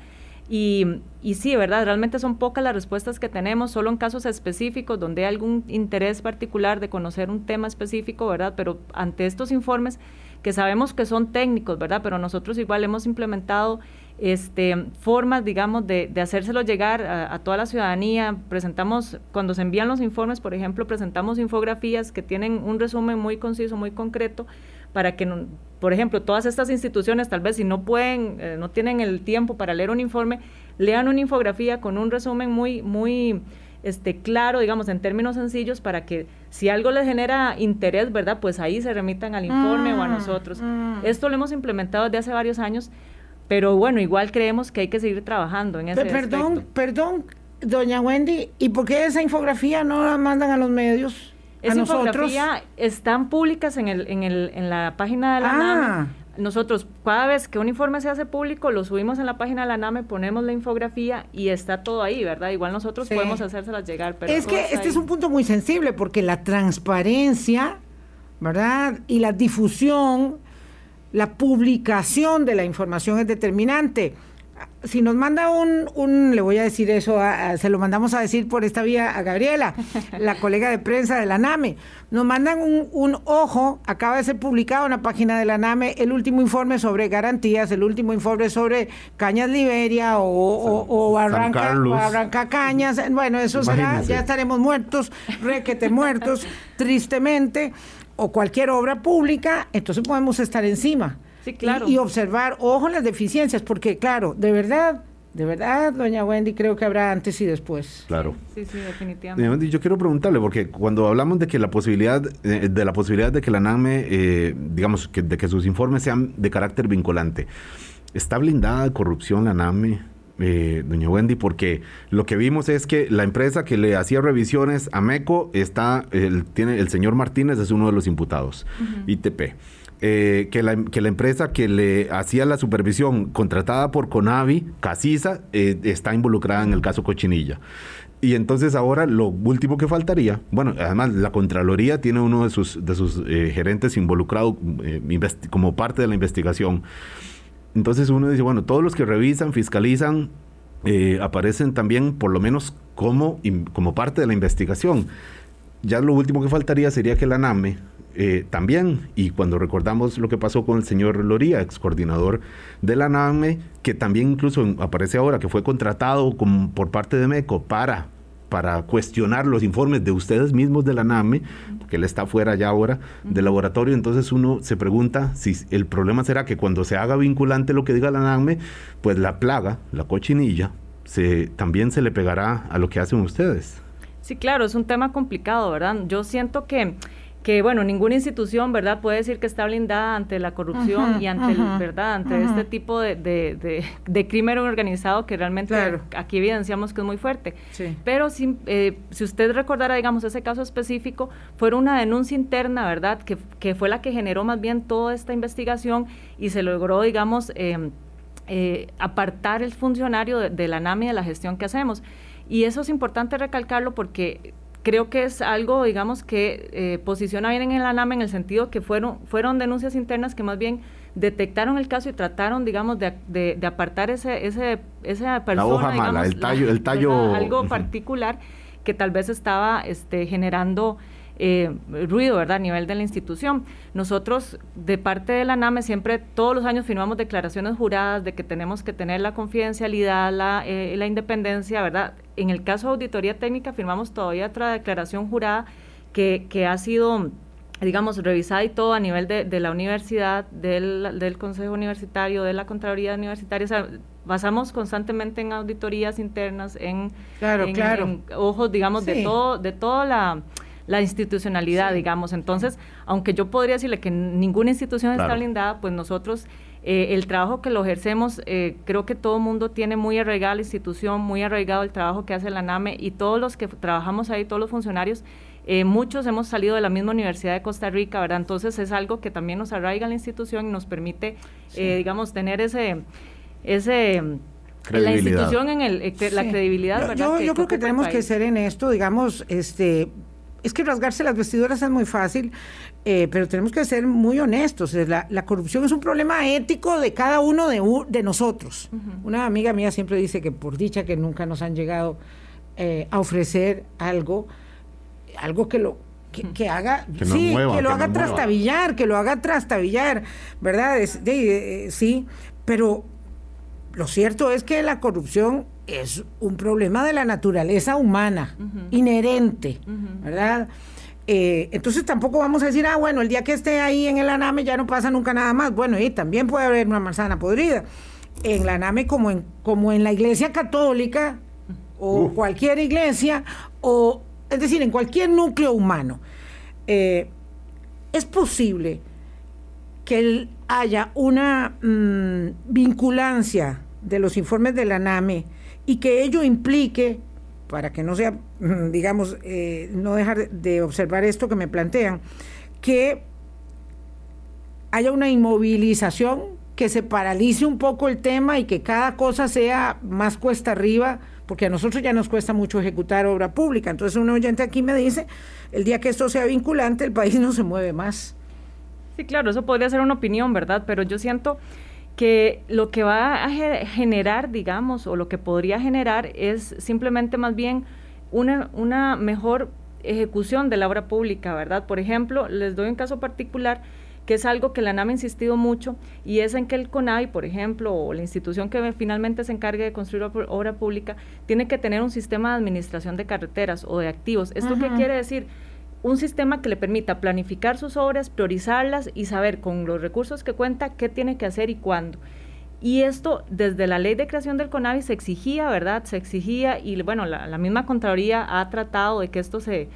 Y, y sí, ¿verdad? Realmente son pocas las respuestas que tenemos, solo en casos específicos donde hay algún interés particular de conocer un tema específico, ¿verdad? Pero ante estos informes que sabemos que son técnicos, ¿verdad? Pero nosotros igual hemos implementado este, formas, digamos, de, de hacérselo llegar a, toda la ciudadanía. Presentamos, cuando se envían los informes, por ejemplo, presentamos infografías que tienen un resumen muy conciso, muy concreto, para que, por ejemplo, todas estas instituciones, tal vez si no pueden, eh, no tienen el tiempo para leer un informe, lean una infografía con un resumen muy, muy este, claro, digamos, en términos sencillos, para que si algo les genera interés, ¿verdad? Pues ahí se remitan al informe o a mm, nosotros. Mm. Esto lo hemos implementado desde hace varios años, pero bueno, igual creemos que hay que seguir trabajando en ese Perdón, perdón, doña Wendy, ¿y por qué esa infografía no la mandan a los medios? Esa infografía están públicas en, el, en, el, en la página de la ah. Nosotros, cada vez que un informe se hace público, lo subimos en la página de la NAME, ponemos la infografía y está todo ahí, ¿verdad? Igual nosotros podemos hacérselas llegar. Pero es que este es un punto muy sensible porque la transparencia, ¿verdad? Y la difusión, la publicación de la información es determinante si nos manda un, un, le voy a decir eso, se lo mandamos a decir por esta vía a Gabriela, la colega de prensa de la NAME, nos mandan un, un, ojo, acaba de ser publicado en la página de la NAME el último informe sobre garantías, el último informe sobre Cañas Liberia o, o, Barranca, Cañas, bueno, eso será, ya estaremos muertos, requete muertos, tristemente, o cualquier obra pública, entonces podemos estar encima claro. Y, observar, ojo, las deficiencias, porque claro, de verdad, de verdad, doña Wendy, creo que habrá antes y después. Claro. Sí, sí, definitivamente. Yo quiero preguntarle, porque cuando hablamos de que la posibilidad, eh, de la posibilidad de que la NAME, eh, digamos, que, de que sus informes sean de carácter vinculante, ¿está blindada de corrupción la NAME? Eh, doña Wendy, porque lo que vimos es que la empresa que le hacía revisiones a MECO está, el, tiene, el señor Martínez es uno de los imputados, ITP. Eh, que, la, que, la, empresa que le hacía la supervisión contratada por Conavi, Casisa, eh, está involucrada en el caso Cochinilla. Y entonces ahora lo último que faltaría, bueno, además la Contraloría tiene uno de sus, de sus eh, gerentes involucrado como parte de la investigación. Entonces uno dice, bueno, todos los que revisan, fiscalizan, aparecen también por lo menos como, como parte de la investigación. Ya lo último que faltaría sería que la NAME eh, también, y cuando recordamos lo que pasó con el señor Loría, ex coordinador de la NAME, que también incluso aparece ahora, que fue contratado por parte de MECO para, para cuestionar los informes de ustedes mismos de la NAME, que él está fuera ya ahora del laboratorio, entonces uno se pregunta si el problema será que cuando se haga vinculante lo que diga la NAME, pues la plaga, la cochinilla, se, también se le pegará a lo que hacen ustedes. Sí, claro, es un tema complicado, ¿verdad? Yo siento que que bueno, ninguna institución, ¿verdad?, puede decir que está blindada ante la corrupción y ante, el, ¿verdad?, ante este tipo de, de, de, crimen organizado que realmente aquí evidenciamos que es muy fuerte. Pero si, eh, si usted recordara, digamos, ese caso específico, fue una denuncia interna, ¿verdad?, que, que fue la que generó más bien toda esta investigación y se logró, digamos, em, eh, apartar el funcionario de, de la NAMI de la gestión que hacemos. Y eso es importante recalcarlo porque creo que es algo, digamos, que eh, posiciona bien en la NAME en el sentido que fueron, fueron denuncias internas que más bien detectaron el caso y trataron, digamos, de, de, apartar ese, ese, esa persona. La hoja mala, el tallo. el tallo algo particular que tal vez estaba este, generando eh, ruido, ¿verdad?, a nivel de la institución. Nosotros, de parte de la NAME, siempre, todos los años firmamos declaraciones juradas de que tenemos que tener la confidencialidad, la, eh, la independencia, ¿verdad? En el caso de auditoría técnica, firmamos todavía otra declaración jurada que, que ha sido digamos, revisada y todo a nivel de, de la universidad, del, del, Consejo Universitario, de la Contraloría Universitaria. O sea, basamos constantemente en auditorías internas, en, claro, claro. ojos, digamos, de todo, de toda la la institucionalidad, digamos. Entonces, aunque yo podría decirle que ninguna institución está blindada, pues nosotros, eh, el trabajo que lo ejercemos, eh, creo que todo el mundo tiene muy arraigada la institución, muy arraigado el trabajo que hace la NAME y todos los que trabajamos ahí, todos los funcionarios, eh, muchos hemos salido de la misma Universidad de Costa Rica, ¿verdad? Entonces es algo que también nos arraiga la institución y nos permite, digamos, tener ese... ese la institución en el, la credibilidad, ¿verdad? Yo, yo creo que tenemos que ser en esto, digamos, este, es que rasgarse las vestiduras es muy fácil, eh, pero tenemos que ser muy honestos. La, corrupción es un problema ético de cada uno de, de nosotros. Una amiga mía siempre dice que por dicha que nunca nos han llegado eh, a ofrecer algo, algo que lo que, haga, sí, que lo haga trastabillar, que lo haga trastabillar, ¿verdad? Eh, sí, pero lo cierto es que la corrupción es un problema de la naturaleza humana, inherente, ¿verdad? Eh, entonces tampoco vamos a decir, ah, bueno, el día que esté ahí en el aname ya no pasa nunca nada más. Bueno, y también puede haber una manzana podrida. En la aname como en, como en la iglesia católica o cualquier iglesia, o es decir, en cualquier núcleo humano, eh, es posible que haya una mm, vinculancia de los informes de la NAME y que ello implique para que no sea, digamos, eh, no dejar de observar esto que me plantean, que haya una inmovilización, que se paralice un poco el tema y que cada cosa sea más cuesta arriba, porque a nosotros ya nos cuesta mucho ejecutar obra pública. Entonces un oyente aquí me dice, el día que esto sea vinculante, el país no se mueve más. Sí, claro, eso podría ser una opinión, ¿verdad? Pero yo siento que lo que va a generar, digamos, o lo que podría generar es simplemente más bien una, una mejor ejecución de la obra pública, ¿verdad? Por ejemplo, les doy un caso particular que es algo que la NAM ha insistido mucho, y es en que el CONAI, por ejemplo, o la institución que finalmente se encargue de construir obra pública, tiene que tener un sistema de administración de carreteras o de activos. ¿Esto qué quiere decir? Un sistema que le permita planificar sus obras, priorizarlas y saber con los recursos que cuenta qué tiene que hacer y cuándo. Y esto desde la ley de creación del CONAVI se exigía, ¿verdad? Se exigía y bueno, la, la misma Contraloría ha tratado de que esto se,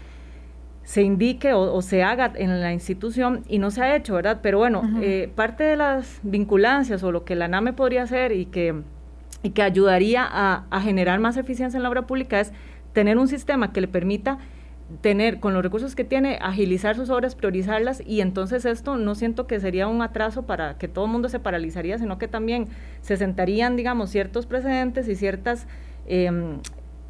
se indique o, se haga en la institución y no se ha hecho, ¿verdad? Pero bueno, eh, parte de las vinculancias o lo que la NAME podría hacer y que, y que ayudaría a, a generar más eficiencia en la obra pública es tener un sistema que le permita tener con los recursos que tiene, agilizar sus obras, priorizarlas y entonces esto no siento que sería un atraso para que todo el mundo se paralizaría, sino que también se sentarían, digamos, ciertos precedentes y ciertas eh,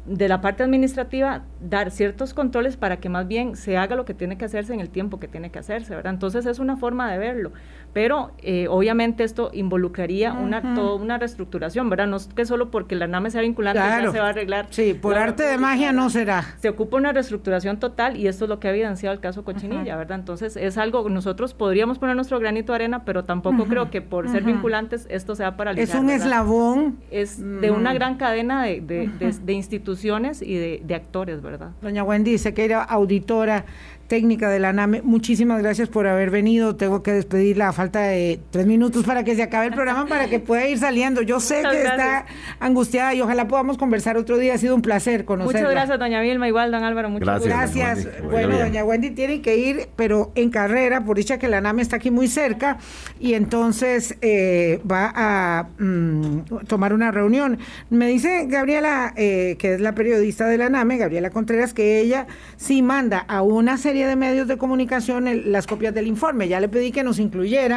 de la parte administrativa dar ciertos controles para que más bien se haga lo que tiene que hacerse en el tiempo que tiene que hacerse, ¿verdad? Entonces es una forma de verlo, pero eh, obviamente esto involucraría una toda una reestructuración, ¿verdad? No es que solo porque la NAME sea vinculante ya se va a arreglar. Sí, por arte de magia no será. Se ocupa una reestructuración total y esto es lo que ha evidenciado el caso Cochinilla, ¿verdad? Entonces es algo, nosotros podríamos poner nuestro granito de arena, pero tampoco creo que por ser vinculantes esto sea paralizado. Es un eslabón. Es de una mm. gran cadena de, de, de instituciones instituciones y de, de actores, ¿verdad? Doña Wendy que era auditora técnica de la NAME. Muchísimas gracias por haber venido. Tengo que despedirla a falta de tres minutos para que se acabe el programa, para que pueda ir saliendo. Yo sé que está angustiada y ojalá podamos conversar otro día. Ha sido un placer conocerla. Muchas gracias, doña Vilma. Igual, don Álvaro. Muchas gracias. gracias. Bueno, doña Wendy tiene que ir, pero en carrera, por dicha que la NAME está aquí muy cerca y entonces eh, va a mm, tomar una reunión. Me dice Gabriela, eh, que es la periodista de la NAME, Gabriela Contreras, que ella sí manda a una serie de medios de comunicación las copias del informe. Ya le pedí que nos incluyera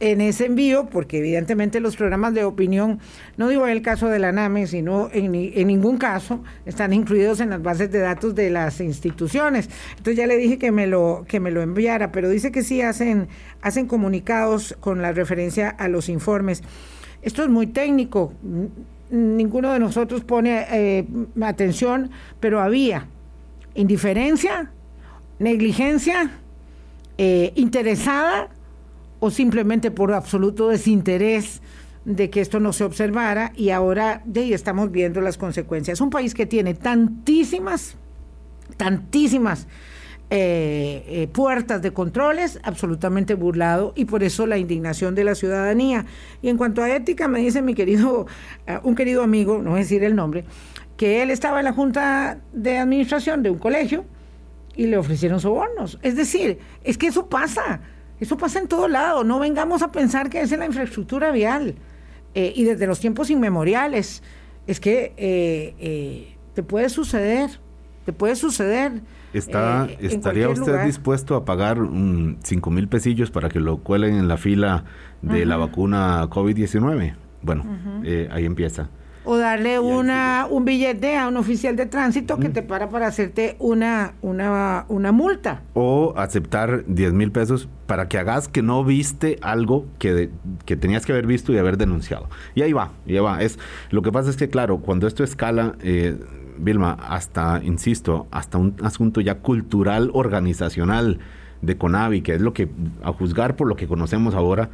en ese envío, porque evidentemente los programas de opinión, no digo en el caso de la NAME, sino en, ningún caso, están incluidos en las bases de datos de las instituciones. Entonces ya le dije que me lo, que me lo enviara, pero dice que sí hacen, hacen comunicados con la referencia a los informes. Esto es muy técnico ninguno de nosotros pone eh, atención, pero había indiferencia negligencia eh, interesada o simplemente por absoluto desinterés de que esto no se observara y ahora de ahí estamos viendo las consecuencias. Un país que tiene tantísimas, tantísimas eh, eh, puertas de controles, absolutamente burlado y por eso la indignación de la ciudadanía. Y en cuanto a ética, me dice mi querido, un querido amigo, no voy a decir el nombre, que él estaba en la junta de administración de un colegio y le ofrecieron sobornos. Es decir, es que eso pasa, eso pasa en todo lado, no vengamos a pensar que es en la infraestructura vial eh, y desde los tiempos inmemoriales, es que eh, eh, te puede suceder, te puede suceder. Está, ¿Estaría usted dispuesto a pagar un 5 mil pesillos para que lo cuelen en la fila de la vacuna COVID-19? Bueno, ahí empieza o darle una, un billete a un oficial de tránsito que te para para hacerte una, una, una multa. O aceptar 10 mil pesos para que hagas que no viste algo que, que tenías que haber visto y haber denunciado. Y ahí va, y ahí va. Es, lo que pasa es que, claro, cuando esto escala, eh, Vilma, hasta, insisto, hasta un asunto ya cultural, organizacional de CONAVI, que es lo que, a juzgar por lo que conocemos ahora,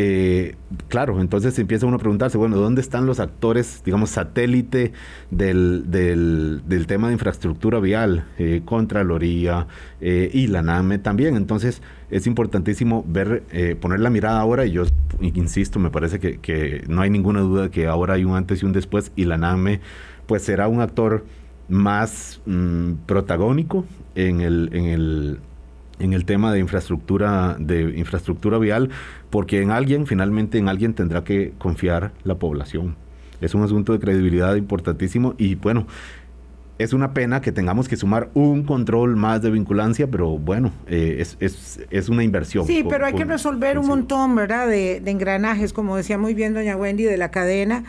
eh, claro, entonces empieza uno a preguntarse, bueno, ¿dónde están los actores, digamos, satélite del, del, tema de infraestructura vial, eh, Contraloría eh, y la NAME también? Entonces es importantísimo ver, eh, poner la mirada ahora y yo insisto, me parece que, no hay ninguna duda que ahora hay un antes y un después y la NAME pues será un actor más mm, protagónico en el, en el en el tema de infraestructura de infraestructura vial porque en alguien finalmente en alguien tendrá que confiar la población es un asunto de credibilidad importantísimo y bueno es una pena que tengamos que sumar un control más de vinculancia, pero bueno, eh, es, es, es, una inversión. Sí, pero hay que resolver un montón, ¿verdad? De, de, engranajes, como decía muy bien doña Wendy, de la cadena,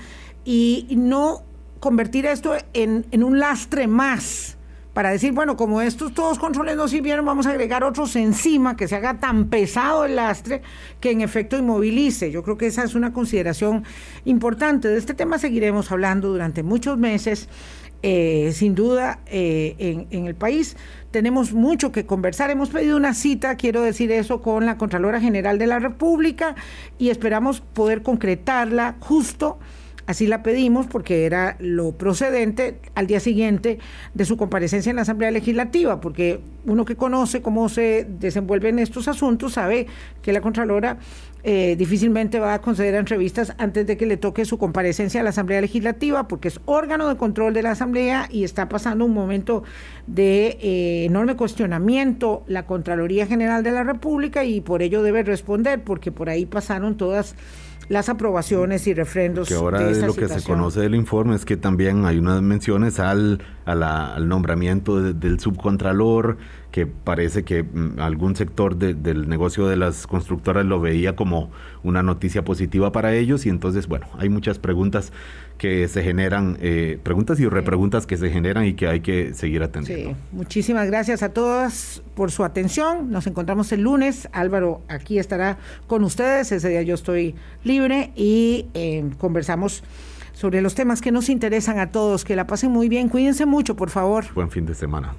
y no convertir esto en, en un lastre más para decir, bueno, como estos todos controles no sirvieron, vamos a agregar otros encima, que se haga tan pesado el lastre que en efecto inmovilice. Yo creo que esa es una consideración importante. De este tema seguiremos hablando durante muchos meses. Eh, sin duda, eh, en, en, el país. Tenemos mucho que conversar. Hemos pedido una cita, quiero decir eso, con la Contralora General de la República y esperamos poder concretarla justo Así la pedimos porque era lo procedente al día siguiente de su comparecencia en la Asamblea Legislativa, porque uno que conoce cómo se desenvuelven estos asuntos sabe que la Contralora eh, difícilmente va a conceder entrevistas antes de que le toque su comparecencia a la Asamblea Legislativa, porque es órgano de control de la Asamblea y está pasando un momento de eh, enorme cuestionamiento la Contraloría General de la República y por ello debe responder, porque por ahí pasaron todas las aprobaciones y refrendos. Que ahora de lo que se conoce del informe es que también hay unas menciones al, al nombramiento del subcontralor, que parece que mm, algún sector del negocio de las constructoras lo veía como una noticia positiva para ellos y entonces, bueno, hay muchas preguntas que se generan, eh, preguntas y repreguntas que se generan y que hay que seguir atendiendo. Sí. Muchísimas gracias a todas por su atención. Nos encontramos el lunes. Álvaro aquí estará con ustedes. Ese día yo estoy libre y eh, conversamos sobre los temas que nos interesan a todos. Que la pasen muy bien. Cuídense mucho, por favor. Buen fin de semana.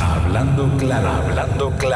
Hablando claro, hablando claro.